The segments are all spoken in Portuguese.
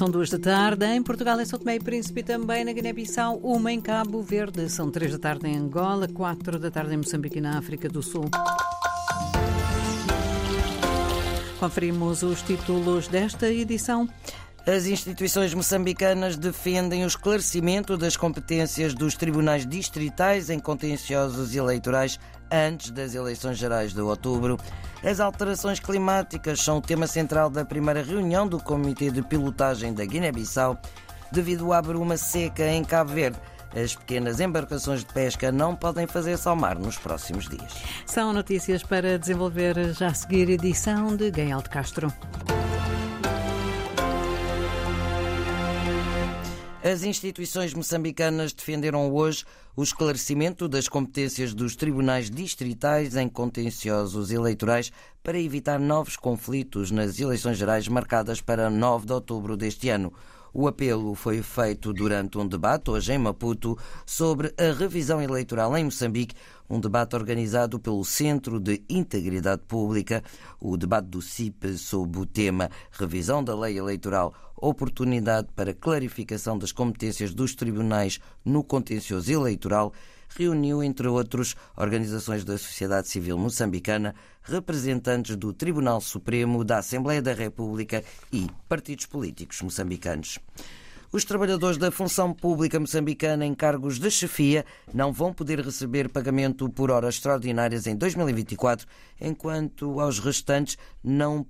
São duas da tarde em Portugal, em São Tomé e Príncipe, também na Guiné-Bissau, uma em Cabo Verde. São três da tarde em Angola, quatro da tarde em Moçambique e na África do Sul. Conferimos os títulos desta edição. As instituições moçambicanas defendem o esclarecimento das competências dos tribunais distritais em contenciosos eleitorais antes das eleições gerais de outubro. As alterações climáticas são o tema central da primeira reunião do Comitê de Pilotagem da Guiné-Bissau, devido à bruma seca em Cabo Verde. As pequenas embarcações de pesca não podem fazer-se ao mar nos próximos dias. São notícias para desenvolver já a seguir edição de Gael de Castro. As instituições moçambicanas defenderam hoje o esclarecimento das competências dos tribunais distritais em contenciosos eleitorais para evitar novos conflitos nas eleições gerais marcadas para 9 de outubro deste ano. O apelo foi feito durante um debate hoje em Maputo sobre a revisão eleitoral em Moçambique, um debate organizado pelo Centro de Integridade Pública. O debate do CIP sob o tema Revisão da Lei Eleitoral, oportunidade para clarificação das competências dos tribunais no contencioso eleitoral reuniu, entre outros, organizações da sociedade civil moçambicana, representantes do Tribunal Supremo, da Assembleia da República e partidos políticos moçambicanos. Os trabalhadores da função pública moçambicana em cargos de chefia não vão poder receber pagamento por horas extraordinárias em 2024, enquanto aos restantes não,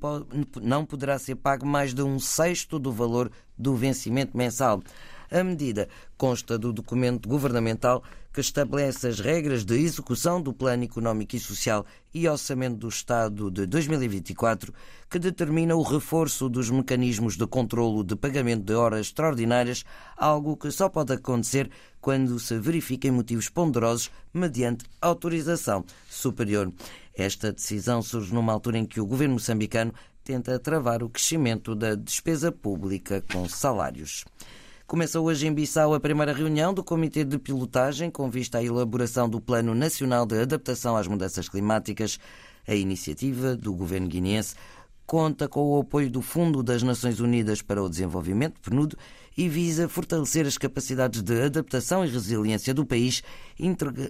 não poderá ser pago mais de um sexto do valor do vencimento mensal. A medida consta do documento governamental que estabelece as regras de execução do Plano Económico e Social e Orçamento do Estado de 2024, que determina o reforço dos mecanismos de controlo de pagamento de horas extraordinárias, algo que só pode acontecer quando se verifiquem motivos ponderosos mediante autorização superior. Esta decisão surge numa altura em que o governo moçambicano tenta travar o crescimento da despesa pública com salários. Começa hoje em Bissau a primeira reunião do Comitê de Pilotagem com vista à elaboração do Plano Nacional de Adaptação às Mudanças Climáticas. A iniciativa do governo guineense conta com o apoio do Fundo das Nações Unidas para o Desenvolvimento, PNUD, e visa fortalecer as capacidades de adaptação e resiliência do país,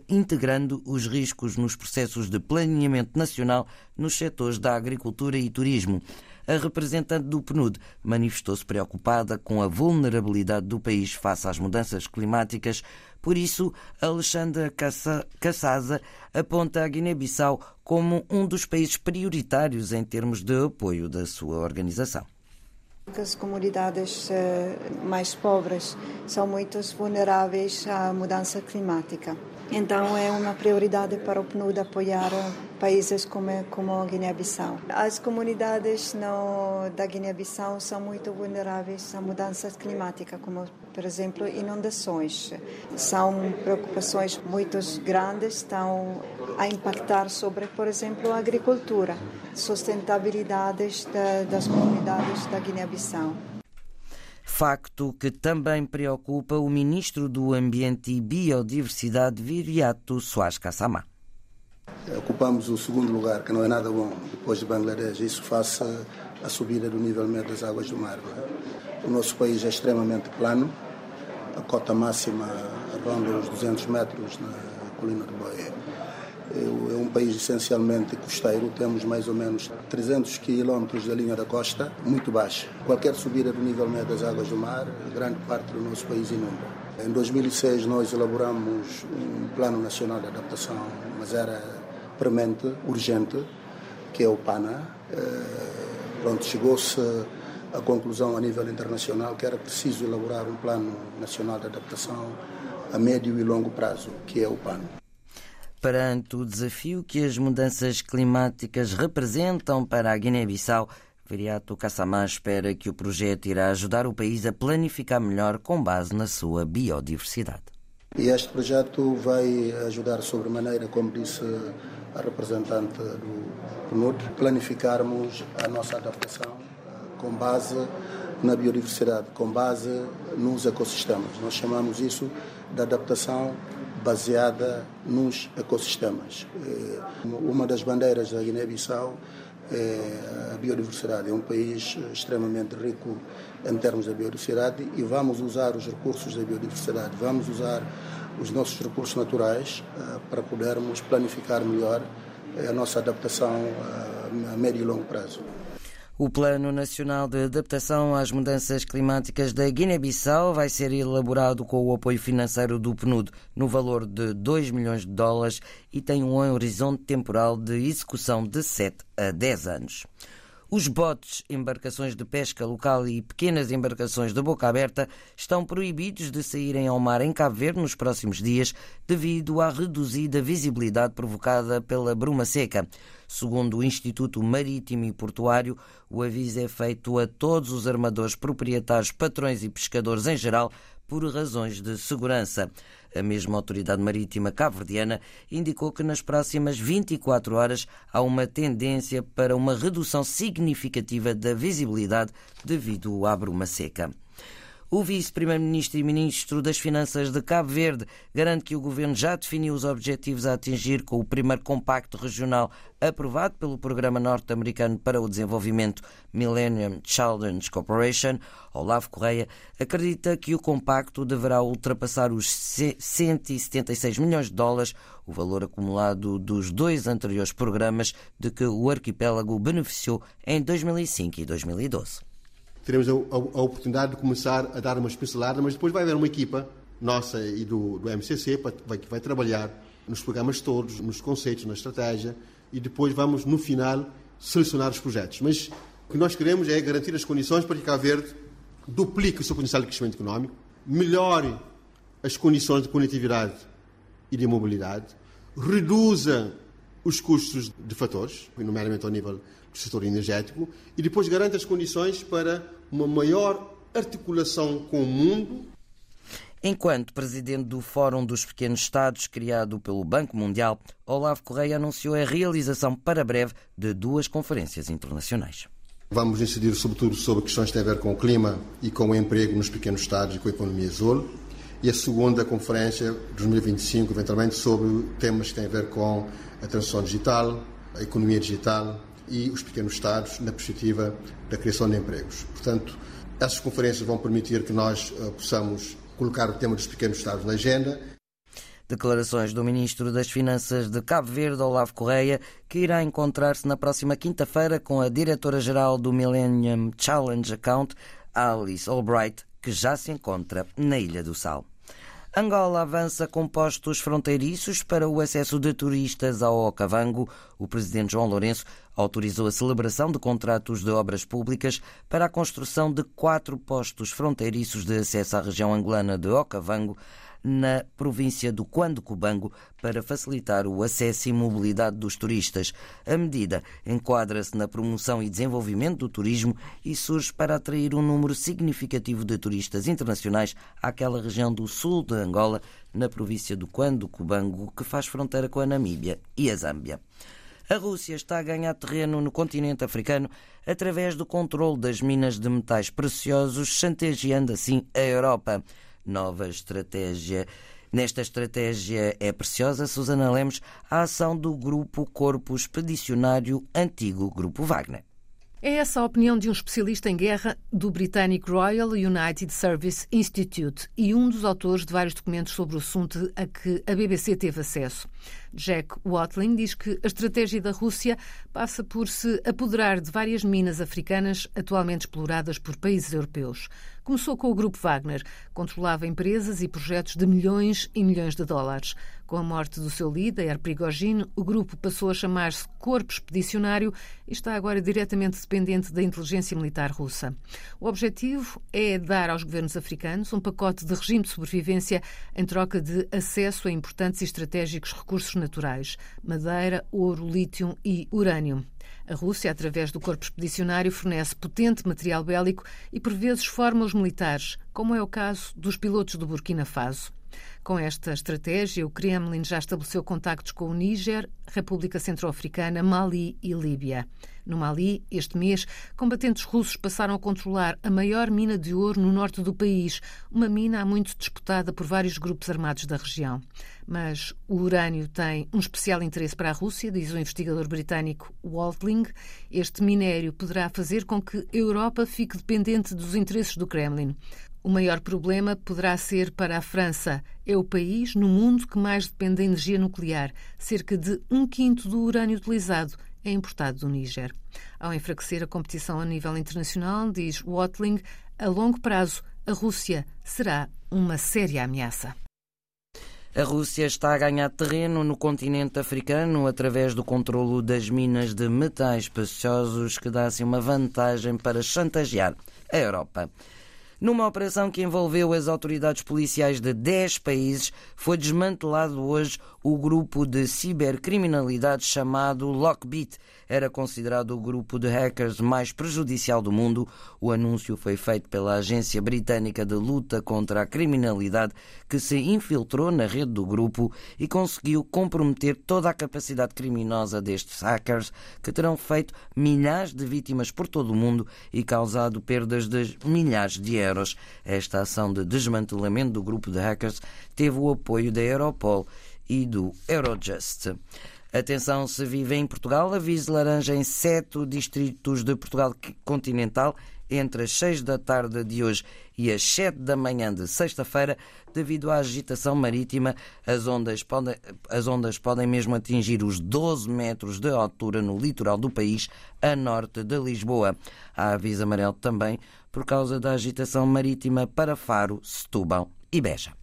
integrando os riscos nos processos de planeamento nacional nos setores da agricultura e turismo. A representante do PNUD manifestou-se preocupada com a vulnerabilidade do país face às mudanças climáticas. Por isso, Alexandra Cassaza aponta a Guiné-Bissau como um dos países prioritários em termos de apoio da sua organização. As comunidades eh, mais pobres são muito vulneráveis à mudança climática. Então é uma prioridade para o PNUD apoiar países como, como a Guiné-Bissau. As comunidades da Guiné-Bissau são muito vulneráveis à mudança climática, como, por exemplo, inundações. São preocupações muito grandes, estão a impactar sobre, por exemplo, a agricultura, sustentabilidade da, das comunidades da Guiné-Bissau facto que também preocupa o ministro do Ambiente e Biodiversidade, Viriato Soares Kassamá. Ocupamos o segundo lugar, que não é nada bom, depois de Bangladesh. Isso face à subida do nível médio das águas do mar. É? O nosso país é extremamente plano, a cota máxima ronda os 200 metros na colina do Boé é um país essencialmente costeiro, temos mais ou menos 300 quilómetros da linha da costa, muito baixa. Qualquer subida do nível médio das águas do mar, grande parte do nosso país inunda. Em 2006 nós elaboramos um Plano Nacional de Adaptação, mas era premente, urgente, que é o PANA. Eh, pronto, chegou-se à conclusão a nível internacional que era preciso elaborar um Plano Nacional de Adaptação a médio e longo prazo, que é o PANA perante o desafio que as mudanças climáticas representam para a Guiné-Bissau, Viriato Kassamá espera que o projeto irá ajudar o país a planificar melhor com base na sua biodiversidade. E este projeto vai ajudar sobremaneira, como disse a representante do PNUD, planificarmos a nossa adaptação eh, com base na biodiversidade, com base nos ecossistemas. Nós chamamos isso de adaptação baseada nos ecossistemas. Eh, uma das bandeiras da Guiné-Bissau é a biodiversidade. É um país extremamente rico em termos de biodiversidade e vamos usar os recursos da biodiversidade, vamos usar os nossos recursos naturais para podermos planificar melhor a nossa adaptação a médio e longo prazo. O Plano Nacional de Adaptação às Mudanças Climáticas da Guiné-Bissau vai ser elaborado com o apoio financeiro do PNUD no valor de 2 milhões de dólares e tem um horizonte temporal de execução de 7 a 10 anos. Os botes, embarcações de pesca local e pequenas embarcações de boca aberta estão proibidos de saírem ao mar em Cabo Verde nos próximos dias devido à reduzida visibilidade provocada pela bruma seca. Segundo o Instituto Marítimo e Portuário, o aviso é feito a todos os armadores proprietários, patrões e pescadores em geral por razões de segurança. A mesma autoridade marítima cabo-verdiana indicou que nas próximas 24 horas há uma tendência para uma redução significativa da visibilidade devido à bruma seca. O vice-primeiro-ministro e ministro das Finanças de Cabo Verde garante que o governo já definiu os objetivos a atingir com o primeiro compacto regional aprovado pelo Programa Norte-Americano para o Desenvolvimento Millennium Children's Corporation. Olavo Correia acredita que o compacto deverá ultrapassar os 176 milhões de dólares, o valor acumulado dos dois anteriores programas de que o arquipélago beneficiou em 2005 e 2012 teremos a, a, a, oportunidade de começar a dar uma especialidade, mas depois vai haver uma equipa nossa e do, do MCC que vai, vai trabalhar nos programas todos, nos conceitos, na estratégia e depois vamos, no final, selecionar os projetos. Mas o que nós queremos é garantir as condições para que Cabo Verde duplique o seu potencial de crescimento económico, melhore as condições de conectividade e de mobilidade, reduza os custos de fatores, nomeadamente ao nível do setor energético, e depois garante as condições para uma maior articulação com o mundo. Enquanto presidente do Fórum dos Pequenos Estados, criado pelo Banco Mundial, Olavo Correia anunciou a realização para breve de duas conferências internacionais. Vamos incidir sobretudo sobre questões que têm a ver com o clima e com o emprego nos pequenos Estados e com a economia azul. E a segunda conferência, 2025, eventualmente, sobre temas que têm a ver com a transição digital, a economia digital e os pequenos Estados na perspectiva da criação de empregos. Portanto, essas conferências vão permitir que nós uh, possamos colocar o tema dos pequenos Estados na agenda. Declarações do Ministro das Finanças de Cabo Verde, Olavo Correia, que irá encontrar-se na próxima quinta-feira com a Diretora-Geral do Millennium Challenge Account, Alice Albright, que já se encontra na Ilha do Sal. Angola avança com postos fronteiriços para o acesso de turistas ao Okavango. O presidente João Lourenço autorizou a celebração de contratos de obras públicas para a construção de quatro postos fronteiriços de acesso à região angolana de Okavango na província do Quando Cubango para facilitar o acesso e mobilidade dos turistas. A medida enquadra-se na promoção e desenvolvimento do turismo e surge para atrair um número significativo de turistas internacionais àquela região do sul de Angola, na província do Quando Cubango, que faz fronteira com a Namíbia e a Zâmbia. A Rússia está a ganhar terreno no continente africano através do controle das minas de metais preciosos, chantageando assim a Europa nova estratégia. Nesta estratégia é preciosa, Susana Lemos, a ação do Grupo Corpo Expedicionário Antigo Grupo Wagner. É essa a opinião de um especialista em guerra do britânico Royal United Service Institute e um dos autores de vários documentos sobre o assunto a que a BBC teve acesso. Jack Watling diz que a estratégia da Rússia passa por se apoderar de várias minas africanas atualmente exploradas por países europeus. Começou com o Grupo Wagner, controlava empresas e projetos de milhões e milhões de dólares. Com a morte do seu líder, Prigogine, o grupo passou a chamar-se Corpo Expedicionário e está agora diretamente dependente da inteligência militar russa. O objetivo é dar aos governos africanos um pacote de regime de sobrevivência em troca de acesso a importantes e estratégicos recursos naturais: madeira, ouro, lítio e urânio. A Rússia, através do corpo expedicionário, fornece potente material bélico e, por vezes, forma os militares, como é o caso dos pilotos do Burkina Faso. Com esta estratégia, o Kremlin já estabeleceu contactos com o Níger, República Centro-Africana, Mali e Líbia. No Mali, este mês, combatentes russos passaram a controlar a maior mina de ouro no norte do país, uma mina há muito disputada por vários grupos armados da região. Mas o urânio tem um especial interesse para a Rússia, diz o investigador britânico Waltling. Este minério poderá fazer com que a Europa fique dependente dos interesses do Kremlin. O maior problema poderá ser para a França. É o país no mundo que mais depende da energia nuclear. Cerca de um quinto do urânio utilizado é importado do Níger. Ao enfraquecer a competição a nível internacional, diz Watling, a longo prazo a Rússia será uma séria ameaça. A Rússia está a ganhar terreno no continente africano através do controlo das minas de metais preciosos que dá assim uma vantagem para chantagear a Europa. Numa operação que envolveu as autoridades policiais de 10 países, foi desmantelado hoje o grupo de cibercriminalidade chamado Lockbit. Era considerado o grupo de hackers mais prejudicial do mundo. O anúncio foi feito pela Agência Britânica de Luta contra a Criminalidade, que se infiltrou na rede do grupo e conseguiu comprometer toda a capacidade criminosa destes hackers, que terão feito milhares de vítimas por todo o mundo e causado perdas de milhares de euros. Esta ação de desmantelamento do grupo de hackers teve o apoio da Europol e do Eurojust. Atenção se vive em Portugal, aviso laranja em sete distritos de Portugal continental entre as 6 da tarde de hoje e as 7 da manhã de sexta-feira, devido à agitação marítima, as ondas, podem, as ondas podem mesmo atingir os 12 metros de altura no litoral do país, a norte de Lisboa. Há aviso amarelo também por causa da agitação marítima para Faro, Setúbal e Beja.